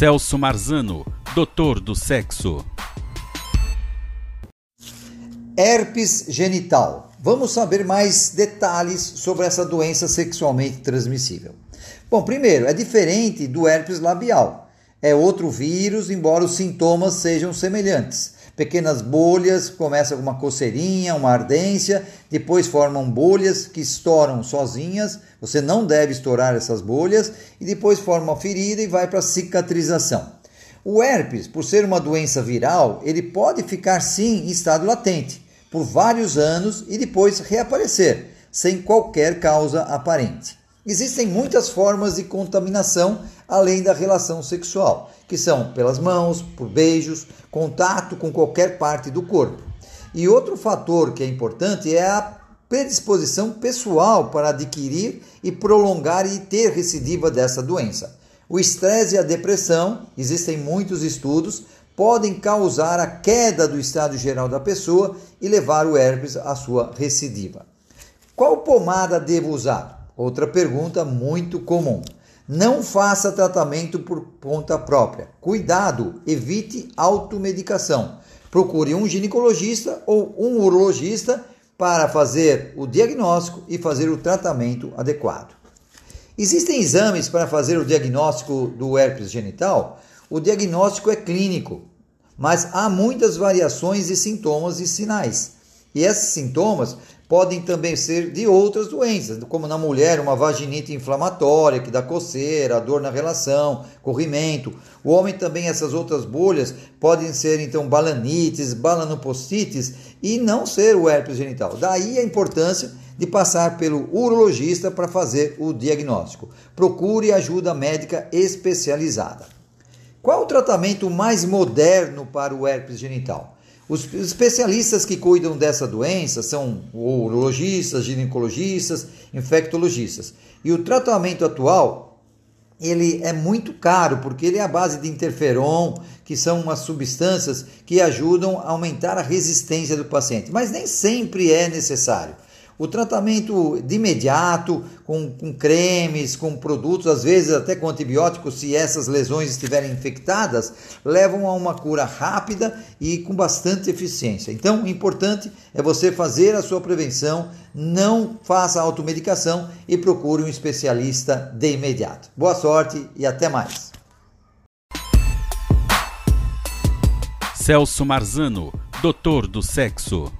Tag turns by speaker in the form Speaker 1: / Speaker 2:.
Speaker 1: Celso Marzano, doutor do sexo.
Speaker 2: Herpes genital. Vamos saber mais detalhes sobre essa doença sexualmente transmissível. Bom, primeiro, é diferente do herpes labial. É outro vírus, embora os sintomas sejam semelhantes. Pequenas bolhas, começa com uma coceirinha, uma ardência, depois formam bolhas que estouram sozinhas. Você não deve estourar essas bolhas e depois forma uma ferida e vai para cicatrização. O herpes, por ser uma doença viral, ele pode ficar sim em estado latente por vários anos e depois reaparecer, sem qualquer causa aparente. Existem muitas formas de contaminação além da relação sexual, que são pelas mãos, por beijos, contato com qualquer parte do corpo. E outro fator que é importante é a predisposição pessoal para adquirir e prolongar e ter recidiva dessa doença. O estresse e a depressão, existem muitos estudos, podem causar a queda do estado geral da pessoa e levar o herpes à sua recidiva. Qual pomada devo usar? Outra pergunta muito comum. Não faça tratamento por conta própria. Cuidado, evite automedicação. Procure um ginecologista ou um urologista para fazer o diagnóstico e fazer o tratamento adequado. Existem exames para fazer o diagnóstico do herpes genital? O diagnóstico é clínico, mas há muitas variações de sintomas e sinais. E esses sintomas podem também ser de outras doenças, como na mulher, uma vaginite inflamatória que dá coceira, dor na relação, corrimento. O homem também, essas outras bolhas podem ser então balanites, balanopostites e não ser o herpes genital. Daí a importância de passar pelo urologista para fazer o diagnóstico. Procure ajuda médica especializada. Qual o tratamento mais moderno para o herpes genital? Os especialistas que cuidam dessa doença são urologistas, ginecologistas, infectologistas. E o tratamento atual ele é muito caro porque ele é a base de interferon, que são umas substâncias que ajudam a aumentar a resistência do paciente, mas nem sempre é necessário. O tratamento de imediato, com, com, cremes, com produtos, às vezes até com antibióticos, se essas lesões estiverem infectadas, levam a uma cura rápida e com bastante eficiência. Então, o importante é você fazer a sua prevenção, não faça automedicação e procure um especialista de imediato. Boa sorte e até mais.
Speaker 1: Celso Marzano, doutor do sexo.